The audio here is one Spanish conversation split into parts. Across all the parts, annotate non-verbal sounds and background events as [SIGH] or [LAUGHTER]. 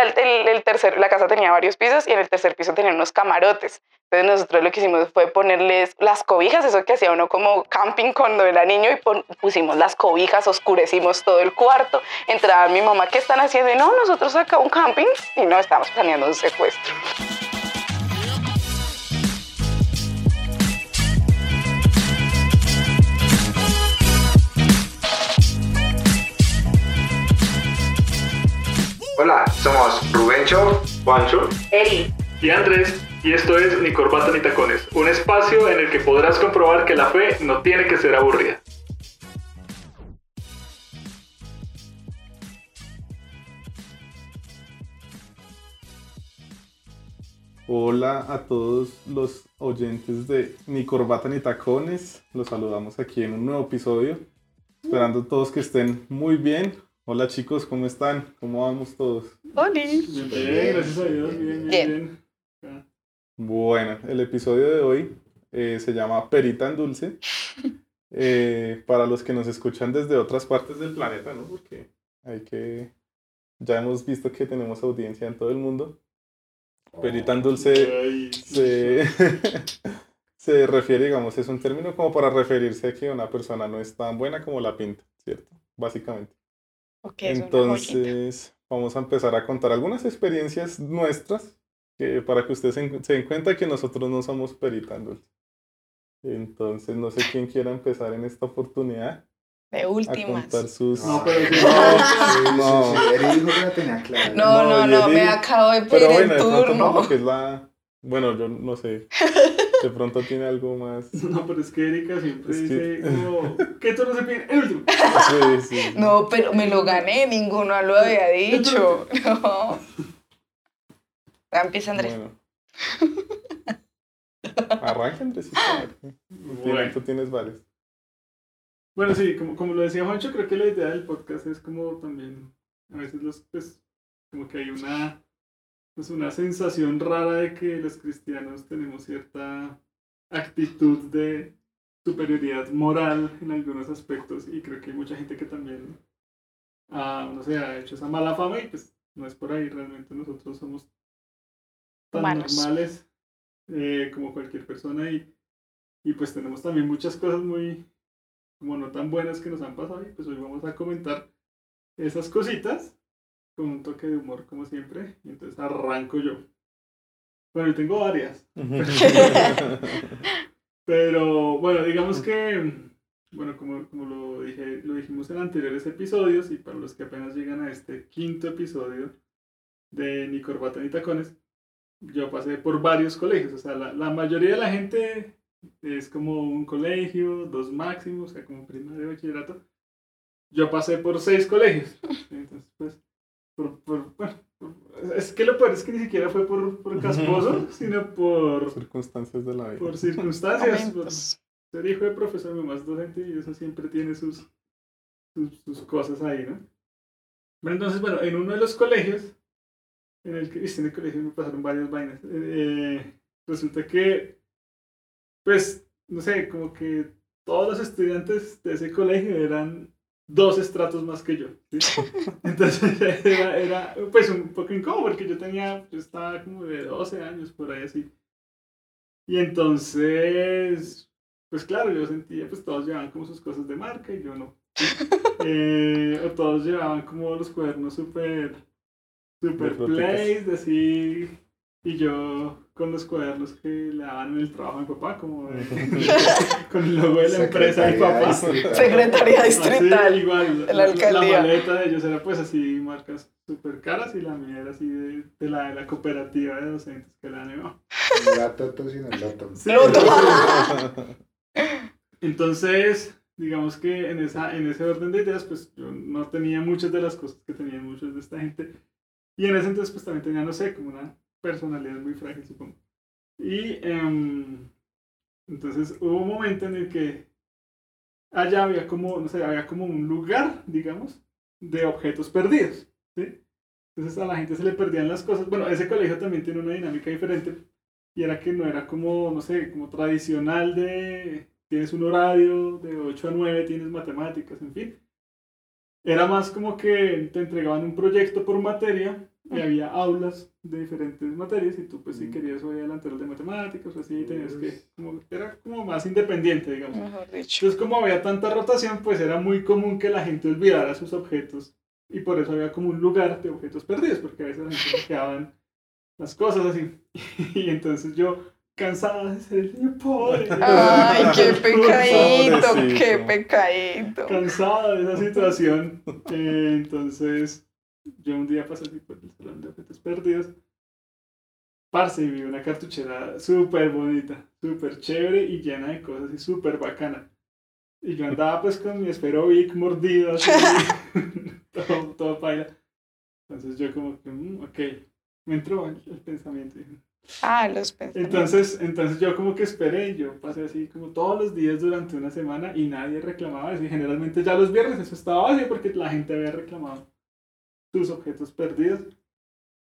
era el, el, el tercer, la casa tenía varios pisos y en el tercer piso tenía unos camarotes. Entonces nosotros lo que hicimos fue ponerles las cobijas, eso que hacía uno como camping cuando era niño y pon- pusimos las cobijas, oscurecimos todo el cuarto. Entraba mi mamá, ¿qué están haciendo? Y no, nosotros acá un camping y no, estamos planeando un secuestro. Hola, somos Rubencho. Juancho Eri, y Andrés, y esto es Ni Corbata ni Tacones, un espacio en el que podrás comprobar que la fe no tiene que ser aburrida. Hola a todos los oyentes de Ni Corbata ni Tacones. Los saludamos aquí en un nuevo episodio. Esperando todos que estén muy bien. Hola chicos, ¿cómo están? ¿Cómo vamos todos? Oli. Bien, bien, gracias a Dios, bien, bien, Bien. bien. Bueno, el episodio de hoy eh, se llama Perita en Dulce. [LAUGHS] Eh, para los que nos escuchan desde otras partes del planeta, ¿no? Porque hay que... Ya hemos visto que tenemos audiencia en todo el mundo. Perita en Dulce se, [LAUGHS] se refiere, digamos, es un término como para referirse a que una persona no es tan buena como la pinta, ¿cierto? Básicamente. Ok, es una joyita. Entonces, vamos a empezar a contar algunas experiencias nuestras que, para que ustedes se, en- se den cuenta que nosotros no somos perita en dulce. Entonces, no sé quién quiera empezar en esta oportunidad De a últimas. contar sus... No, pero sí, [LAUGHS] [LAUGHS] No, No, no. Eri dijo que la tenía clara. No, no, No, no, yo me acabo de pedir Pero bueno, el de pronto no, turno. porque es la... Bueno, yo no sé. [LAUGHS] De pronto tiene algo más... [LAUGHS] No, pero es que Erika siempre Es que- dice [LAUGHS] como, ¿qué turno se pide? El último. Sí, sí. No, pero me lo gané, ninguno lo había dicho. [LAUGHS] No. Ya empieza Andrés. Bueno. Arranca, Andresito. a ver, ¿qué? Bueno. Tú tienes varios. Bueno, sí, como, como lo decía Juancho, creo que la idea del podcast es como también, a veces los, pues, como que hay una, pues una sensación rara de que los cristianos tenemos cierta actitud de superioridad moral en algunos aspectos y creo que hay mucha gente que también, ah, no sé, ha hecho esa mala fama y pues no es por ahí, realmente nosotros somos tan normales eh, como cualquier persona y, y pues tenemos también muchas cosas muy como no tan buenas que nos han pasado y pues hoy vamos a comentar esas cositas con un toque de humor como siempre y entonces arranco yo. Bueno, yo tengo varias, [LAUGHS] pero bueno, digamos que, bueno, como, como lo, dije, lo dijimos en anteriores episodios y para los que apenas llegan a este quinto episodio de Ni Corbata ni Tacones, yo pasé por varios colegios, o sea, la, la mayoría de la gente es como un colegio, dos máximos, o sea, como primaria y bachillerato. Yo pasé por seis colegios. Entonces, [LAUGHS] por, por, bueno, por- es que lo peor es que ni siquiera fue por, por casposo, sino por, Circunstancias de la vida. por circunstancias. Por ser hijo de profesor, mi mamá es docente y eso siempre tiene sus, sus, sus cosas ahí, ¿no? Bueno, entonces, bueno, en uno de los colegios, en el que, viste, en el colegio me pasaron varias vainas, eh, resulta que, pues, no sé, como que todos los estudiantes de ese colegio eran dos estratos más que yo. ¿sí? [LAUGHS] Entonces era, era, pues un poco incómodo porque yo tenía, yo estaba como de 12 años por ahí así. Y entonces, pues claro, yo sentía, pues todos llevaban como sus cosas de marca y yo no. [LAUGHS] Eh, o todos llevaban como los cuadernos súper, súper plays, así. Y yo con los cuadernos que le daban en el trabajo a mi papá, como de- [LAUGHS] con el logo de la empresa de mi papá. Secretaría Así, distrital. igual, de la alcaldía. maleta de ellos era pues así, marcas súper caras y la mía era así de, de la, de la cooperativa de docentes que la animó. La toto sin el. Sí. [LAUGHS] Entonces, digamos que en, esa, en ese orden de ideas, pues yo no tenía muchas de las cosas que tenían muchos de esta gente. Y en ese entonces, pues también tenía, no sé, como una personalidad muy frágil, supongo. Y em, entonces hubo un momento en el que allá había como, no sé, había como un lugar, digamos, de objetos perdidos. ¿sí? Entonces a la gente se le perdían las cosas. Bueno, ese colegio también tiene una dinámica diferente. Y era que no era como, no sé, como tradicional de tienes un horario de 8 a 9, tienes matemáticas, en fin. Era más como que te entregaban un proyecto por materia y había aulas de diferentes materias y tú pues si querías hoy delantero de matemáticas o así tenías que como era como más independiente digamos Mejor dicho. entonces como había tanta rotación pues era muy común que la gente olvidara sus objetos y por eso había como un lugar de objetos perdidos porque a veces la gente se quedaban las cosas así [LAUGHS] y entonces yo cansada de ser el niño pobre [LAUGHS] Ay, qué [LAUGHS] pecadito, qué pecadito. cansada de esa situación. Eh, entonces, yo un día pasé así por el salón de objetos perdidos. Parce, y vi una cartuchera súper bonita, súper chévere y llena de cosas y súper bacana. Y yo andaba pues con mi Espero Vic mordido, así, [LAUGHS] todo, todo paila. Entonces yo como que, mm, ok, me entró el, el pensamiento. Ah, los pensamientos. entonces, entonces yo como que esperé, y yo pasé así como todos los días durante una semana y nadie reclamaba eso. Y generalmente ya los viernes eso estaba vacío porque la gente había reclamado sus objetos perdidos.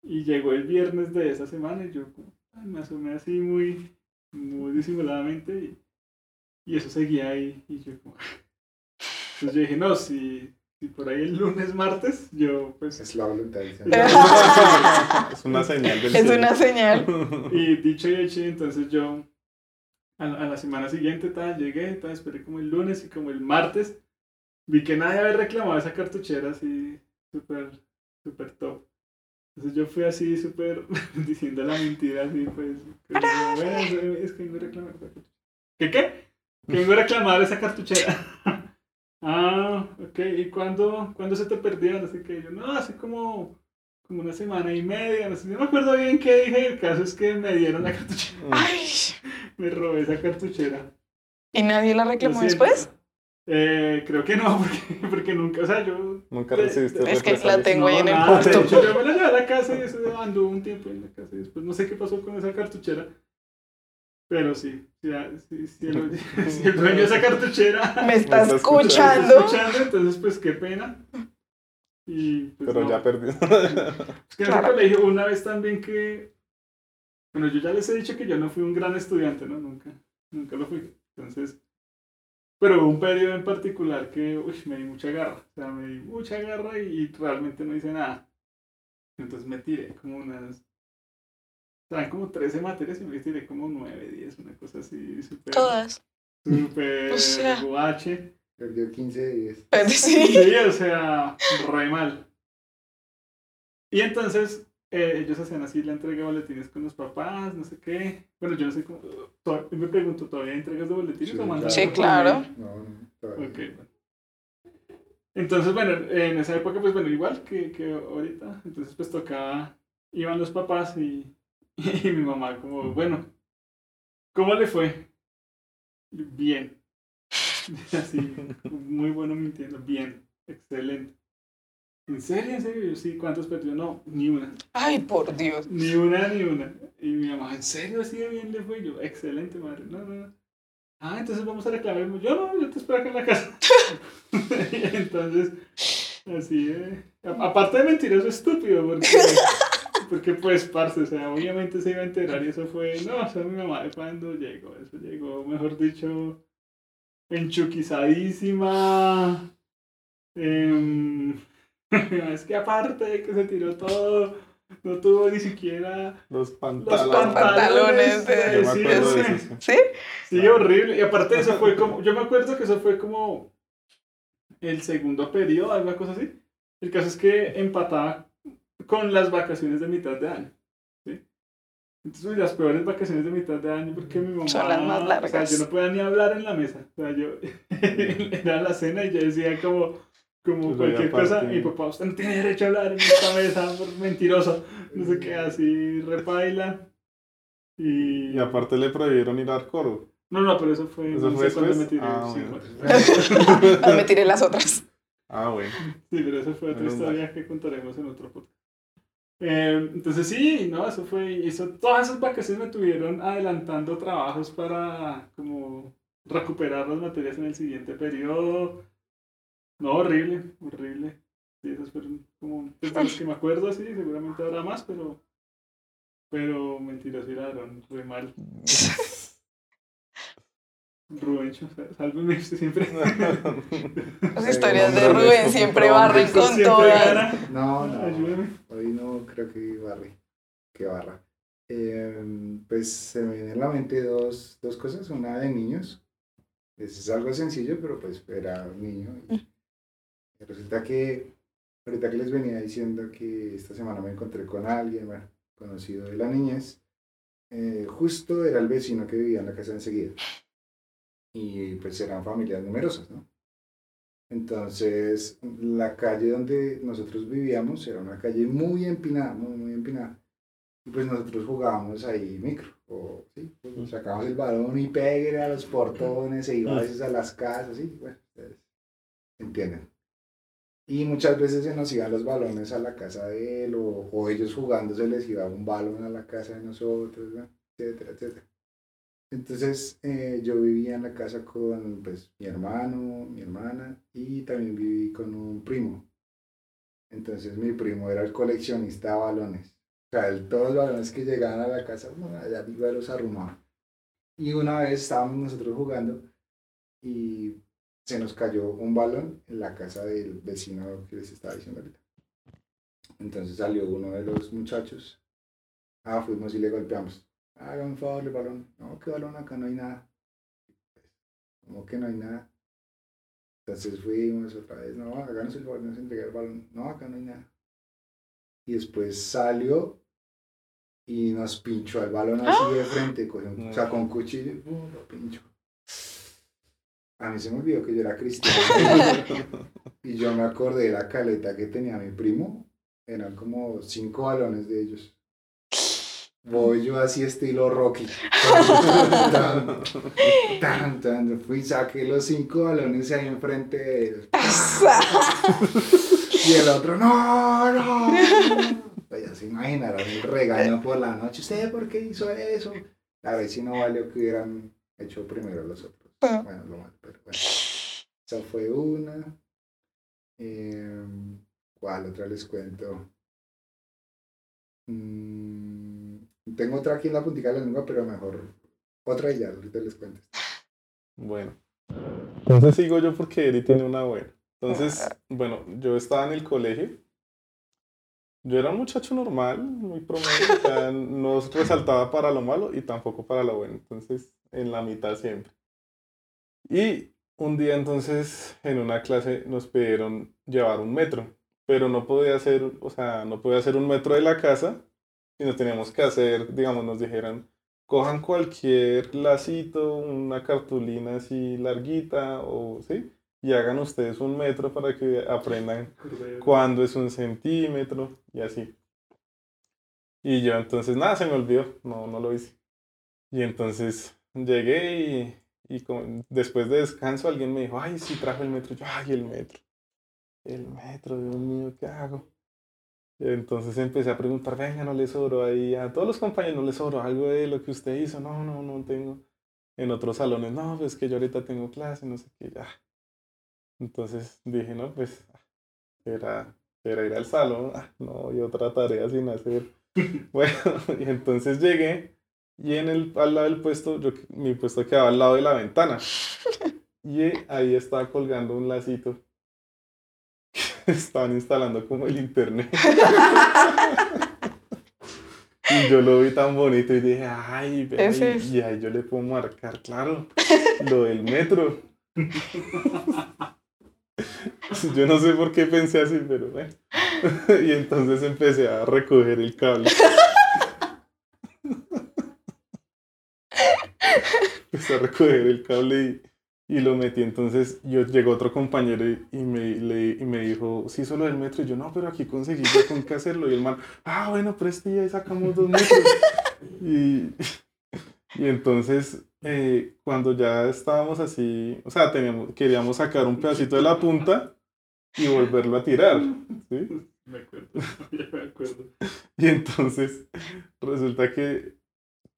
Y llegó el viernes de esa semana y yo como, ay, me asomé así muy, muy disimuladamente y, y eso seguía ahí. Y yo como... Entonces [LAUGHS] yo dije, no, si, si por ahí el lunes, martes, yo pues... Es la voluntad. [LAUGHS] Es una señal del Es cielo. una señal. [LAUGHS] Y dicho y hecho, entonces yo a, a la semana siguiente tal, llegué, tal, esperé como el lunes y como el martes vi que nadie había reclamado esa cartuchera así súper, súper top. Entonces yo fui así súper [LAUGHS] diciendo la mentira así pues. que "Bueno, es que vengo a reclamar esa cartuchera. ¿Qué qué? Que vengo a reclamar esa cartuchera. [LAUGHS] ah, ok. ¿Y cuándo, cuándo se te perdió? No sé qué. Yo, no, hace como como una semana y media, no sé, no me acuerdo bien qué dije, el caso es que me dieron la cartuchera, Ay, [LAUGHS] me robé esa cartuchera. ¿y nadie la reclamó después? Eh, creo que no, [LAUGHS] porque, porque nunca, o sea, yo... Nunca de- recibiste Es que la tengo ahí en el nada, de hecho, yo me la llevé a la casa y eso anduvo un tiempo en la casa y después no sé qué pasó con esa cartuchera. Pero sí, ah, sí, sí, el, si [LAUGHS] el dueño de esa cartuchera [LAUGHS] Me está está escuchando. escuchando, entonces pues qué pena. Y, pues, Pero no. ya perdió. Es que en Claro. colegio una vez también que... Bueno, yo ya les he dicho que yo no fui un gran estudiante, ¿no? Nunca, nunca lo fui. Entonces... Pero hubo un periodo en particular que uy, me di mucha garra. O sea, me di mucha garra y, y realmente no hice nada. Entonces me tiré como unas... Estaban como 13 materias y me tiré como 9, 10, una cosa así súper... Todas. Súper O sea. guache. Perdió 15 de 10. Pero sí. Sí, o sea, re mal. Y entonces eh, ellos hacían así la entrega de boletines con los papás, no sé qué. Bueno, yo no sé cómo. Me pregunto, ¿todavía hay entregas de boletines Sí, o mandan Sí, claro. No, no. bueno. Entonces, bueno, en esa época, pues bueno, igual que, que ahorita. Entonces, pues tocaba. Iban los papás y, [LAUGHS] y mi mamá, como, bueno, ¿cómo le fue? Bien. [LAUGHS] Así, muy bueno mintiendo. Bien, excelente. ¿En serio? ¿En serio? Yo, Sí, ¿cuántos perdió? No, ni una. Ay, por Dios. Ni una, ni una. Y mi mamá, ¿en serio así de bien le fue? Yo, excelente, madre. No, no, no. Ah, entonces vamos a reclamar. Yo no, yo te espero acá en la casa. [LAUGHS] entonces, así de... a- Aparte de mentiroso estúpido, porque... Porque pues, parce, o sea, obviamente se iba a enterar y eso fue... No, eso mi mamá de cuando llegó. Eso llegó, mejor dicho, enchuquizadísima. Em, [LAUGHS] es que aparte de que se tiró todo, no tuvo ni siquiera Los pantalones. de- sí, sí. ¿Sí? Sí, horrible. Y aparte de eso fue como, yo me acuerdo que eso fue como el segundo periodo, alguna cosa así. El caso es que empataba con las vacaciones de mitad de año. ¿sí? Entonces, las peores vacaciones de mitad de año, porque mi mamá. Son las más O largas. sea, yo no podía ni hablar en la mesa. O sea, yo [LAUGHS] era la cena y yo decía como, como Pues cualquier cosa. Mi papá, usted no tiene derecho a hablar en esta mesa, por mentiroso. No sé qué, así repaila. Y, Y aparte le prohibieron ir al coro. no, no, pero eso fue, ¿Eso [LAUGHS] no fue sé cuándo me tiré, Ah, sí, bueno. Ah, me tiré las otras. Ah, bueno. Sí, pero esa fue otra Menos mal. historia que contaremos en otro podcast. Eh, entonces sí, no, eso fue, eso, todas esas vacaciones me tuvieron adelantando trabajos para como recuperar las materias en el siguiente periodo. No, horrible, horrible. Sí, esas fueron como, pues, de los que me acuerdo, sí, seguramente habrá más, pero, pero mentiras y ladrón, re mal. [LAUGHS] Rubencho, sálveme [LAUGHS] siempre. [LAUGHS] Las historias de Rubén siempre barren con Siempre todas. No, no. Ayúdame. Hoy no creo que barre. Que barra. Eh, pues se me vienen a la mente dos, dos cosas. Una de niños. Es algo sencillo, pero pues era un niño. Y resulta que, ahorita que les venía diciendo que esta semana me encontré con alguien, bueno, conocido de la niñez, eh, justo era el vecino que vivía en la casa enseguida. Y pues eran familias numerosas, ¿no? Entonces, la calle donde nosotros vivíamos era una calle muy empinada, muy, muy empinada. Y pues nosotros jugábamos ahí micro, o sí, pues, sacábamos el balón y pegue a los portones, e iba a veces a las casas, y bueno, ustedes entienden. Y muchas veces se nos iban los balones a la casa de él, o, o ellos jugando se les iba un balón a la casa de nosotros, ¿no? etcétera, etcétera. Entonces eh, yo vivía en la casa con pues, mi hermano, mi hermana y también viví con un primo. Entonces mi primo era el coleccionista de balones. O sea, él, todos los balones que llegaban a la casa, bueno, allá los arrumaba. Y una vez estábamos nosotros jugando y se nos cayó un balón en la casa del vecino que les estaba diciendo ahorita. Entonces salió uno de los muchachos. Ah, fuimos y le golpeamos. Hagan un favor el balón. No, ¿qué balón? Acá no hay nada. ¿Cómo que no hay nada? Entonces fuimos otra vez. No, háganos el favor, nos entregar el balón. No, acá no hay nada. Y después salió y nos pinchó el balón así de frente. Cogió un- sacó un cuchillo ¡pum! lo pinchó. A mí se me olvidó que yo era cristiano. y yo me acordé de la caleta que tenía mi primo. Eran como cinco balones de ellos. Voy yo así estilo Rocky. Tan, tan, tan. Fui, saqué los cinco balones ahí enfrente de ellos. Y el otro, no, no. Pues ya se imaginarán el regaño por la noche. ¿Usted por qué hizo eso? A ver si no valió que hubieran hecho primero los otros. Bueno, lo mal, pero bueno. Esa fue una. Eh, ¿Cuál otra les cuento? Mm, tengo otra aquí en la puntica de la lengua, pero mejor otra y ya, ahorita les cuento. Bueno. Entonces sigo yo porque Eri tiene una buena. Entonces, [LAUGHS] bueno, yo estaba en el colegio. Yo era un muchacho normal, muy promedio, o sea, [LAUGHS] no resaltaba para lo malo y tampoco para lo bueno. Entonces, en la mitad siempre. Y un día entonces en una clase nos pidieron llevar un metro, pero no podía hacer, o sea, no podía hacer un metro de la casa, sino teníamos que hacer, digamos, nos dijeron, cojan cualquier lacito, una cartulina así larguita, o sí, y hagan ustedes un metro para que aprendan [LAUGHS] cuándo es un centímetro y así. Y yo entonces, nada, se me olvidó, no, no lo hice. Y entonces llegué y, y como- después de descanso alguien me dijo, ay, sí trajo el metro. Yo, ay, el metro. El metro, Dios mío, ¿qué hago? Entonces empecé a preguntar, venga, no le sobró ahí, a todos los compañeros no le sobró algo de lo que usted hizo. No, no, no tengo. En otros salones, no, pues que yo ahorita tengo clase, no sé qué, ya. Entonces dije, no, pues era, era ir al salón, ah, no, y otra tarea sin hacer. [LAUGHS] Bueno, [LAUGHS] y entonces llegué y en el, al lado del puesto, yo, mi puesto quedaba al lado de la ventana. Y ahí estaba colgando un lacito. [LAUGHS] Estaban instalando como el internet. [LAUGHS] Y yo lo vi tan bonito y dije, ay, vea, Ese y, es. y ahí yo le puedo marcar, claro, lo del metro. [LAUGHS] Yo no sé por qué pensé así, pero bueno. Y entonces empecé a recoger el cable. A recoger el cable y, y lo metí. Entonces yo llegó otro compañero y, y me, le- y me dijo, sí, solo del metro. Y yo, no, pero aquí conseguí ya con qué hacerlo. Y el man, ah, bueno, preste y ahí sacamos dos metros. Y, y entonces, eh, cuando ya estábamos así, o sea, teníamos, queríamos sacar un pedacito de la punta y volverlo a tirar. ¿sí? Me acuerdo, [LAUGHS] ya me acuerdo. Y entonces resulta que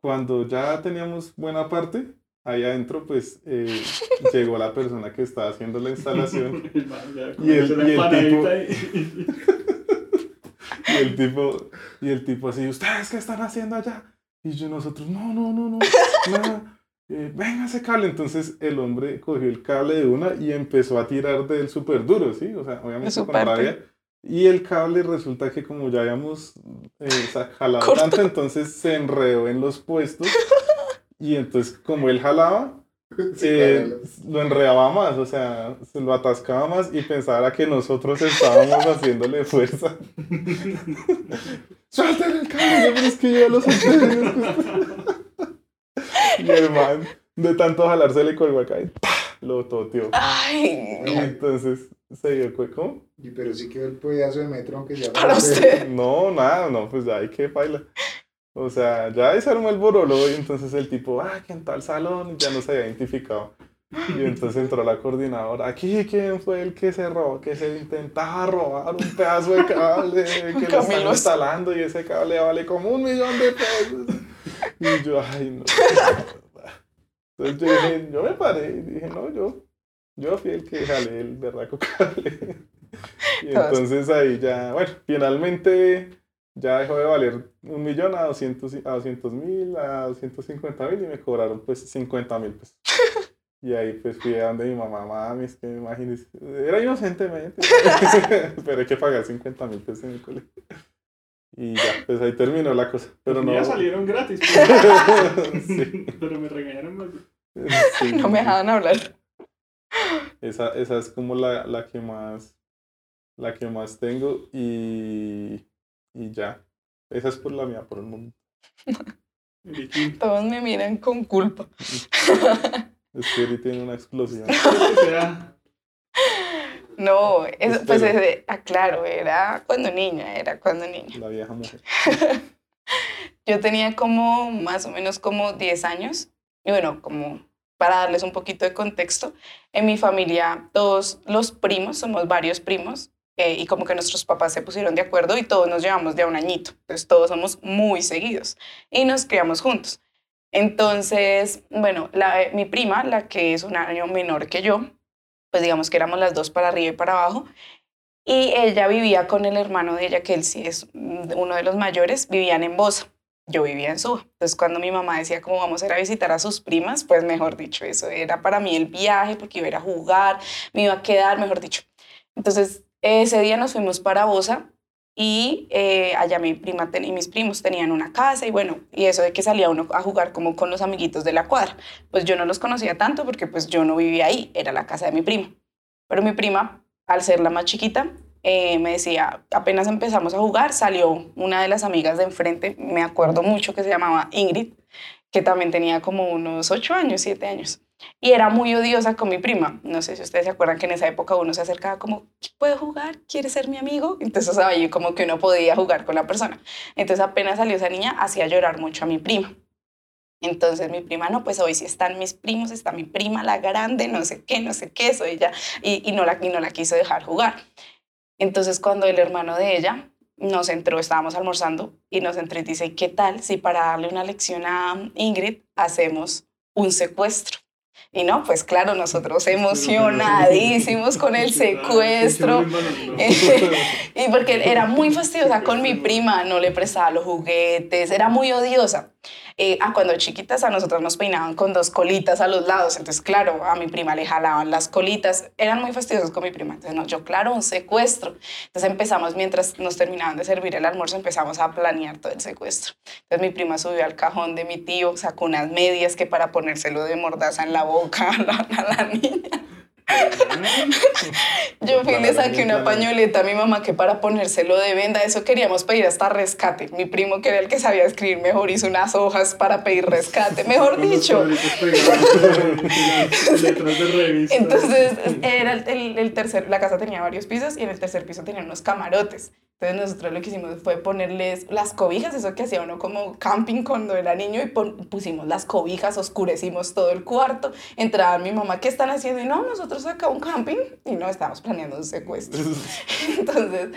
cuando ya teníamos buena parte, ahí adentro, pues eh, [LAUGHS] llegó la persona que estaba haciendo la instalación [LAUGHS] Y el- la [LAUGHS] y el y- tipo, y el tipo así, ¿ustedes qué están haciendo allá? Y yo nosotros, no, no, no, no, nada. eh, venga ese cable. Entonces el hombre cogió el cable de una y empezó a tirar del súper duro, ¿sí? O sea, obviamente con parte. rabia. Y el cable resulta que como ya habíamos eh, jalado Corto. tanto, entonces se enredó en los puestos. Y entonces como él jalaba, [LAUGHS] Sí, eh, claro. lo enredaba más, o sea, se lo atascaba más y pensaba que nosotros estábamos haciéndole fuerza. [LAUGHS] ¡Suéltale el cable! Yo, pero es que yo ya lo solté. [LAUGHS] y el man, de tanto jalar, se le colgó acá y ¡pah! lo toteó. Ay, Y entonces se dio ¿cómo? Y pero sí quedó el pedazo de metro, aunque ya para usted. No, nada, no, pues ya hay que baila. O sea, ya ahí se armó el borolo y entonces el tipo, ah, que en tal salón, y ya no se había identificado. Y entonces entró la coordinadora, aquí quién fue el que se robó, que se intentaba robar un pedazo de cable que lo [LAUGHS] están instalando y ese cable vale como un millón de pesos. Y yo, ay, no. Entonces yo dije, yo me paré y dije, no, yo, yo fui el que jalé el berraco cable. Y entonces ahí ya, bueno, finalmente ya dejó de valer un millón a 200 a 200 mil, a 250 mil y me cobraron pues 50 mil pesos. Y ahí pues fui a donde mi mamá, mami, es que imagínese, era inocentemente, [LAUGHS] pero hay que pagar 50 mil pesos en el colegio. Y ya, pues ahí terminó la cosa. Pero no. míos salieron gratis. [LAUGHS] pues. Sí. Pero me regañaron más. Sí, no me dejaban hablar. Esa, esa es como la, la que más la que más tengo y, y ya. Esa es por la mía, por el momento. Eric, [LAUGHS] Todos me miran con culpa. [LAUGHS] Es que Eri tiene una explosión. [LAUGHS] No, eso, pues ese- ah, claro, era cuando niña, era cuando niña. La vieja mujer. Yo tenía como más o menos como 10 años. Y bueno, como para darles un poquito de contexto, en mi familia todos los primos, somos varios primos, eh, y como que nuestros papás se pusieron de acuerdo y todos nos llevamos de a un añito. Entonces todos somos muy seguidos y nos criamos juntos. Entonces, bueno, la, mi prima, la que es un año menor que yo, pues digamos que éramos las dos para arriba y para abajo, y ella vivía con el hermano de ella, que él sí es mm, uno de los mayores, vivían en Bosa. Yo vivía en Suba. Entonces, cuando mi mamá decía cómo vamos a ir a visitar a sus primas, pues mejor dicho, eso era para mí el viaje, porque iba a a jugar, me iba a quedar, mejor dicho. Entonces, ese día nos fuimos para Bosa y eh, allá mi prima y mis primos tenían una casa y bueno, y eso de que salía uno a jugar como con los amiguitos de la cuadra. Pues yo no los conocía tanto porque pues yo no vivía ahí, era la casa de mi prima. Pero mi prima, al ser la más chiquita, eh, me decía, apenas empezamos a jugar, salió una de las amigas de enfrente, me acuerdo mucho que se llamaba Ingrid, que también tenía como unos ocho años, siete años. Y era muy odiosa con mi prima. No sé si ustedes se acuerdan que en esa época uno se acercaba como, ¿puedo jugar? ¿Quieres ser mi amigo? Entonces ahí como que uno podía jugar con la persona. Entonces apenas salió esa niña, hacía llorar mucho a mi prima. Entonces mi prima, no, pues hoy sí están mis primos, está mi prima, la grande, no sé qué, no sé qué, soy ella, y, y, no, la, y no la quiso dejar jugar. Entonces cuando el hermano de ella nos entró, estábamos almorzando, y nos entró y dice, ¿qué tal si para darle una lección a Ingrid hacemos un secuestro? Y no, pues claro, nosotros emocionadísimos con el secuestro. [LAUGHS] y porque era muy fastidiosa con mi prima, no le prestaba los juguetes, era muy odiosa. Eh, ah, cuando chiquitas a nosotros nos peinaban con dos colitas a los lados, entonces claro, a mi prima le jalaban las colitas, eran muy fastidiosos con mi prima, entonces no, yo claro, un secuestro. Entonces empezamos, mientras nos terminaban de servir el almuerzo, empezamos a planear todo el secuestro. Entonces mi prima subió al cajón de mi tío, sacó unas medias que para ponérselo de mordaza en la boca [LAUGHS] a la, a la niña. [LAUGHS] Yo fui y le saqué una pañoleta a mi mamá que para ponérselo de venda, eso queríamos pedir hasta rescate. Mi primo, que era el que sabía escribir mejor, hizo unas hojas para pedir rescate. [LAUGHS] Mejor dicho. [LAUGHS] Entonces, era el, el, el, tercer, la casa tenía varios pisos y en el tercer piso tenía unos camarotes. Entonces nosotros lo que hicimos fue ponerles las cobijas, eso que hacía uno como camping cuando era niño y pusimos las cobijas, oscurecimos todo el cuarto, entraba mi mamá, ¿qué están haciendo? Y no, nosotros acá un camping y no, estábamos planeando un secuestro. [LAUGHS] Entonces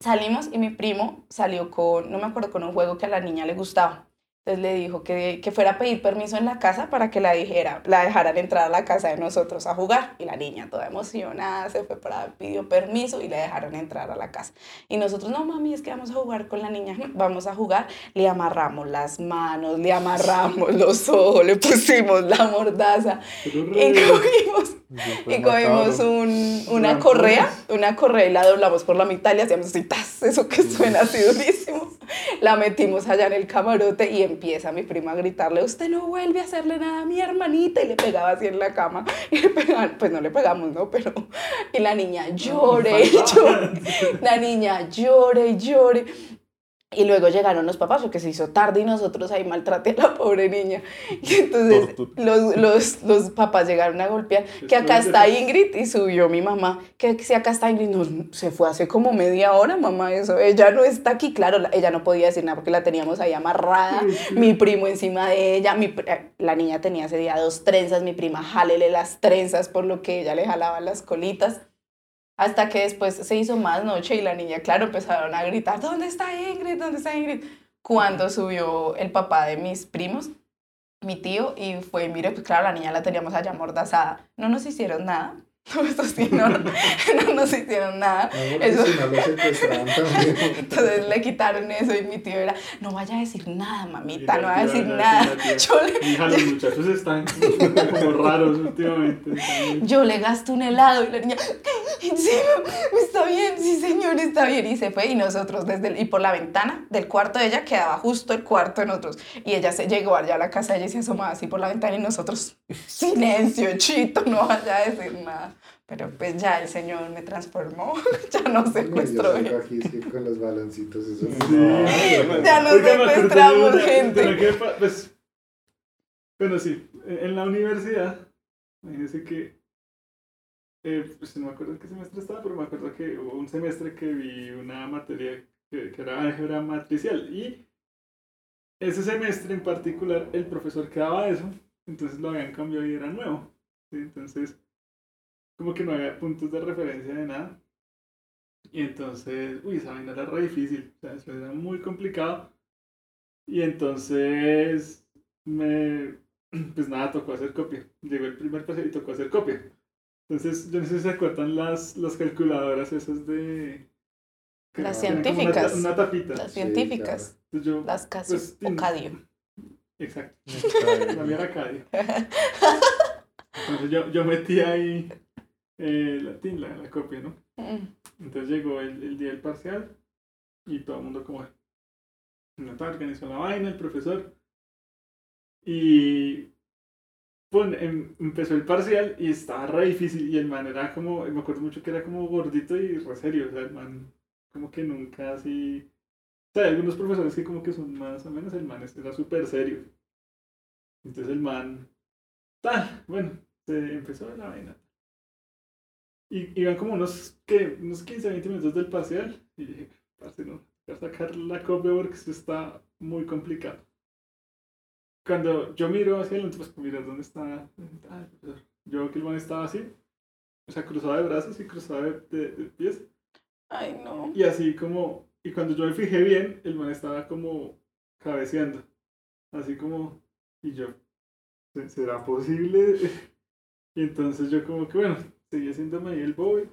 salimos y mi primo salió con, no me acuerdo, con un juego que a la niña le gustaba. Entonces le dijo que, que fuera a pedir permiso en la casa para que la, dijera, la dejaran entrar a la casa de nosotros a jugar. Y la niña toda emocionada se fue para, pidió permiso y le dejaron entrar a la casa. Y nosotros, no mami, es que vamos a jugar con la niña, [LAUGHS] vamos a jugar. Le amarramos las manos, le amarramos [LAUGHS] los ojos, le pusimos la mordaza y cogimos, y cogimos un, una correa, una correa y la doblamos por la mitad y le hacíamos así, ¡tas! eso que suena así durísimo. La metimos allá en el camarote y empieza mi prima a gritarle, usted no vuelve a hacerle nada a mi hermanita y le pegaba así en la cama [LAUGHS] y le pegaban, pues no le pegamos, ¿no? Pero, y la niña llore y llore, la niña llore y llore. Y luego llegaron los papás porque se hizo tarde y nosotros ahí maltraté a la pobre niña. Y entonces los, los, los papás llegaron a golpear, que acá está Ingrid y subió mi mamá, que si acá está Ingrid, no, se fue hace como media hora, mamá, eso, ella no está aquí, claro, la- ella no podía decir nada porque la teníamos ahí amarrada, mi primo encima de ella, mi, eh, la niña tenía ese día dos trenzas, mi prima jálele las trenzas por lo que ella le jalaba las colitas. Hasta que después se hizo más noche y la niña, claro, empezaron a gritar, ¿dónde está Ingrid? ¿Dónde está Ingrid? Cuando subió el papá de mis primos, mi tío, y fue, mire, pues claro, la niña la teníamos allá amordazada. No nos hicieron nada. [LAUGHS] No, eso sí, no, [LAUGHS] no nos hicieron nada. No, Eso- si no lo. [LAUGHS] Entonces le quitaron eso y mi tío era, no vaya a decir nada, mamita, no la va a decir nada. Yo le, Hija, los muchachos están como raros últimamente. yo le gasto un helado y la niña, ¿en serio? Está bien, sí señor, está bien. Y se fue y nosotros desde el- y por la ventana del cuarto de ella quedaba justo el cuarto de nosotros. Y ella se llegó allá a la casa, ella se asomaba así por la ventana y nosotros, silencio, chito, no vaya a decir nada. Pero pues ya el señor me transformó, [LAUGHS] ya no Yo secuestró. salgo aquí sí, con los baloncitos, eso Sí. no. Ya no Oiga, me acordé de secuestramos gente. que pues, bueno, sí, en en la universidad, imagínense que, eh, pues no me acuerdo en qué semestre estaba, pero me acuerdo que hubo un semestre que vi una materia que, era álgebra matricial y ese semestre en particular el profesor que daba eso, entonces lo habían cambiado y era nuevo, entonces como que no había puntos de referencia de nada. Y entonces, uy, esa vaina era re difícil, o sea, eso era muy complicado. Y entonces, me, [CLEARS THROAT] pues nada, tocó hacer copia. Llegó el primer paseo y tocó hacer copia. Entonces, yo no sé si se acuerdan las, las calculadoras esas de... Las como una científicas. Una, tapita. Las Sí, científicas, Entonces yo, las casi pues, Ocadio. Exacto. [LAUGHS] La mía era Cadio. [LAUGHS] Entonces yo, yo metí ahí eh, la, la, la copia, ¿no? Mm. Entonces llegó el, el día del parcial y todo el mundo como no tal, organizó la vaina, el profesor. Y pues, em- empezó el parcial y estaba re difícil y el man era como, me acuerdo mucho que era como gordito y re serio, o sea, el man como que nunca así... O sea, hay algunos profesores que como que son más o menos, el man era súper serio. Entonces el man, tal, bueno, se empezó la vaina. Y iban como unos, ¿qué? Unos 15, 20 minutos del parcial. Y dije, parce, no, voy a sacar la copia porque esto está muy complicado. Cuando yo miro hacia adelante, pues mira dónde está. ah, el profesor. Yo veo que el man estaba así, o sea, cruzado de brazos y cruzado de, de- de pies. Ay, no. Y así como, y cuando yo me fijé bien, el man estaba como cabeceando. Así como, y yo, "¿Se- ¿será posible? [LAUGHS] Y entonces yo como que, bueno, seguí haciéndome ahí el boy.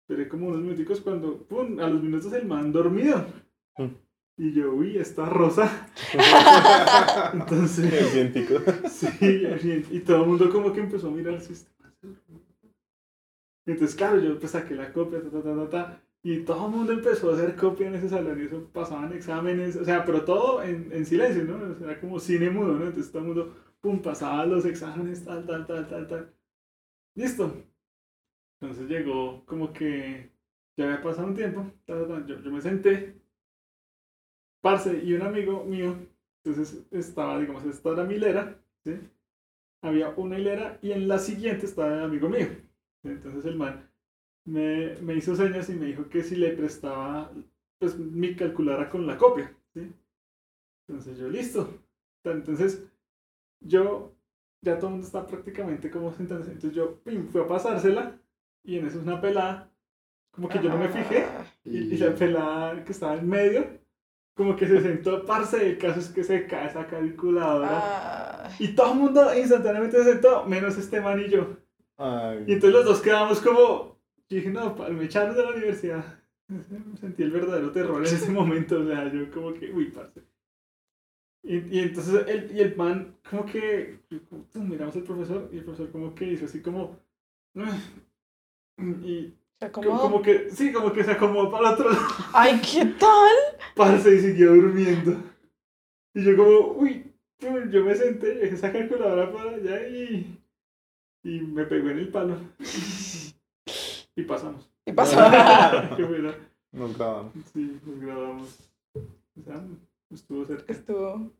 Esperé como unos minuticos cuando, pum, a los minutos el man dormido. Mm. Y yo, uy, está rosa. [LAUGHS] Entonces, El científico. Sí. Y todo el mundo como que empezó a mirar el sistema. Entonces, claro, yo pues saqué la copia, ta, ta, ta, ta, ta, y todo el mundo empezó a hacer copia en ese salón y eso pasaban exámenes, o sea, pero todo en, en silencio, ¿no? O sea, era como cine mudo, ¿no? Entonces todo el mundo, pum, pasaba los exámenes, tal, tal, tal, tal, tal. Listo. Entonces llegó como que ya había pasado un tiempo, ta, ta, ta, yo, yo me senté, parce, y un amigo mío entonces estaba, digamos, esta era mi hilera, ¿sí? Había una hilera y en la siguiente estaba el amigo mío. ¿sí? Entonces el man me, me hizo señas y me dijo que si le prestaba, pues mi calculara con la copia, ¿sí? Entonces yo, listo. Entonces yo, ya todo el mundo está prácticamente como sentándose. Entonces yo, pim, fui a pasársela y en eso es una pelada, como que yo no me fijé. Y, y la pelada que estaba en medio como que se sentó, parce, el caso es que se cae esa calculadora. Ah, Y todo el mundo instantáneamente se sentó, menos este man y yo. Ay, Y entonces los dos quedamos como, yo dije, no, me echaron de la universidad. [LAUGHS] Sentí el verdadero terror en ese momento, o sea, yo como que, uy, parce. Y, y entonces el, y el man, como que, como, miramos al profesor, y el profesor como que hizo así como, "Ah", y se como, acomodó. como que, sí, como que se acomodó para el otro lado, Ay, ¿qué tal? parce, y siguió durmiendo. Y yo como, uy, yo me senté, dejé esa calculadora para allá y, y me pegó en el palo. Y pasamos. Y pasó. [LAUGHS] Qué buena. nos graban. Sí, nos grabamos. O sea, estuvo cerca. Estuvo.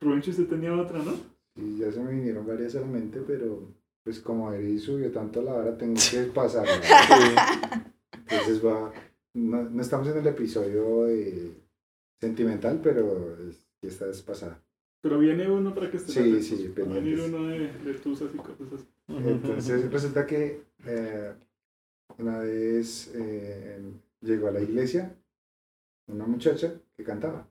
Rubencho, usted tenía otra, ¿no? Y ya se me vinieron varias a la mente, pero pues como Eri subió tanto la hora, tengo que pasar. [LAUGHS] Entonces va, no, no estamos en el episodio de sentimental, pero es- esta es pasada. Pero viene uno para que esté Sí, sí, Va a venir uno de, de tusas y cosas así. Entonces resulta que eh, una vez eh, llegó a la iglesia una muchacha que cantaba.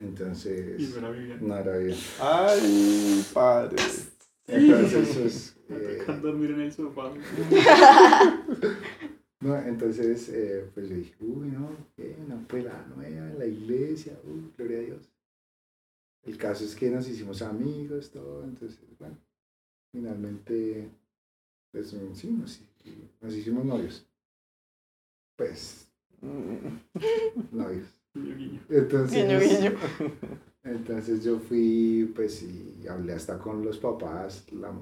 Y Entonces, no era Vivian. no era bien. Ay, padre. Entonces, pues, eh, toca dormir en el sofá. [LAUGHS] no, entonces eh, pues yo dije, uy, no, qué, una pelada nueva en la iglesia, uy, gloria a Dios. El caso es que nos hicimos amigos, todo, entonces, bueno, finalmente, pues mm, sí, nos, nos hicimos novios. Pues, novios. Guiño, guiño. Entonces, Guiño, guiño. [LAUGHS] entonces yo fui, pues, y hablé hasta con los papás, la,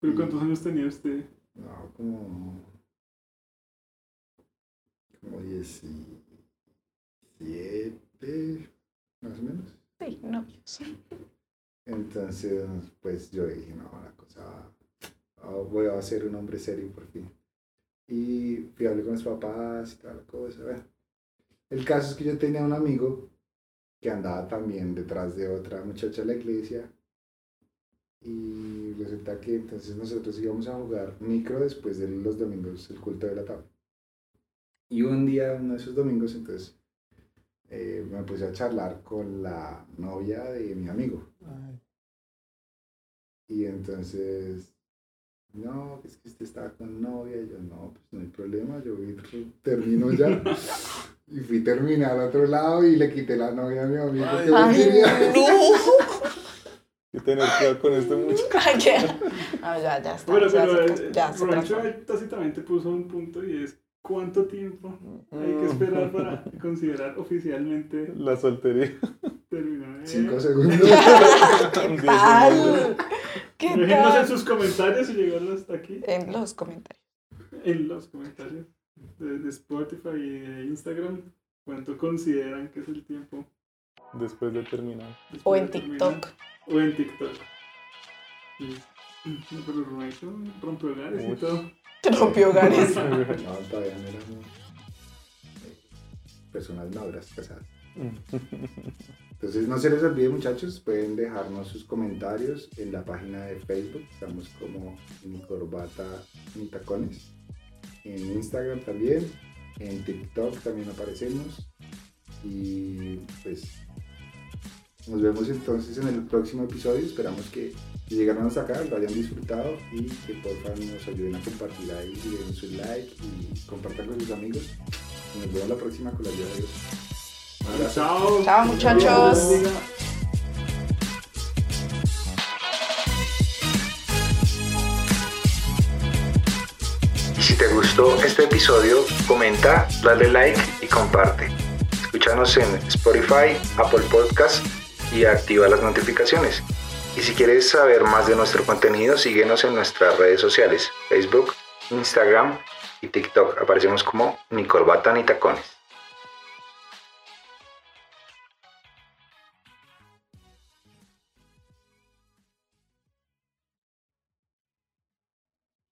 ¿Pero cuántos años tenía usted? no, como, como 17, más o menos. Sí, novios. Entonces, pues yo dije, no, la cosa, voy a ser un hombre serio por fin. Y fui a hablar con los papás y toda la cosa. bueno. El caso es que yo tenía un amigo que andaba también detrás de otra muchacha de la iglesia. Y resulta que entonces nosotros íbamos a jugar micro después de los domingos, el culto de la tabla. Y un día, uno de esos domingos, entonces eh, me puse a charlar con la novia de mi amigo. Ay, Y entonces, no, es que usted estaba con novia. Y yo, no, pues no hay problema, yo termino ya. [LAUGHS] y fui a terminar al otro lado y le quité la novia a mi amigo. Ay, que me Ay, quería. no. Que tener cuidado con este muchacho. [LAUGHS] No, ya, ya está. Bueno, ya pero se, eh, ya ahí tácitamente puso un punto y es ¿cuánto tiempo hay que Mm. esperar para considerar oficialmente La soltería. terminar? Eh, Cinco [LAUGHS] segundos. ¿Qué tal? ¿Qué Déjenos en sus comentarios y llegaron hasta aquí. En los comentarios. En los comentarios de, Spotify y de Instagram. ¿Cuánto consideran que es el tiempo? Después de terminar. después O en terminar? TikTok. O en TikTok. Sí. No, pero Rubencho rompe hogares y todo. [LAUGHS] Rompió [LAUGHS] hogares. No, todavía no éramos eh, personas maduras, casadas. [LAUGHS] Entonces no se les olvide muchachos, pueden dejarnos sus comentarios en la página de Facebook, estamos como ni corbata ni tacones, en Instagram también, en TikTok también aparecemos y pues nos vemos entonces en el próximo episodio, esperamos que si llegaron hasta acá lo hayan disfrutado y que por favor nos ayuden a compartir ahí, y den su like y compartan con sus amigos y nos vemos la próxima con la ayuda de Dios. Chao. Chao, muchachos. Este episodio, comenta, dale like y comparte. Escúchanos en Spotify, Apple Podcast y activa las notificaciones. Y si quieres saber más de nuestro contenido, síguenos en nuestras redes sociales, Facebook, Instagram y TikTok. Aparecemos como Ni Corbata ni Tacones.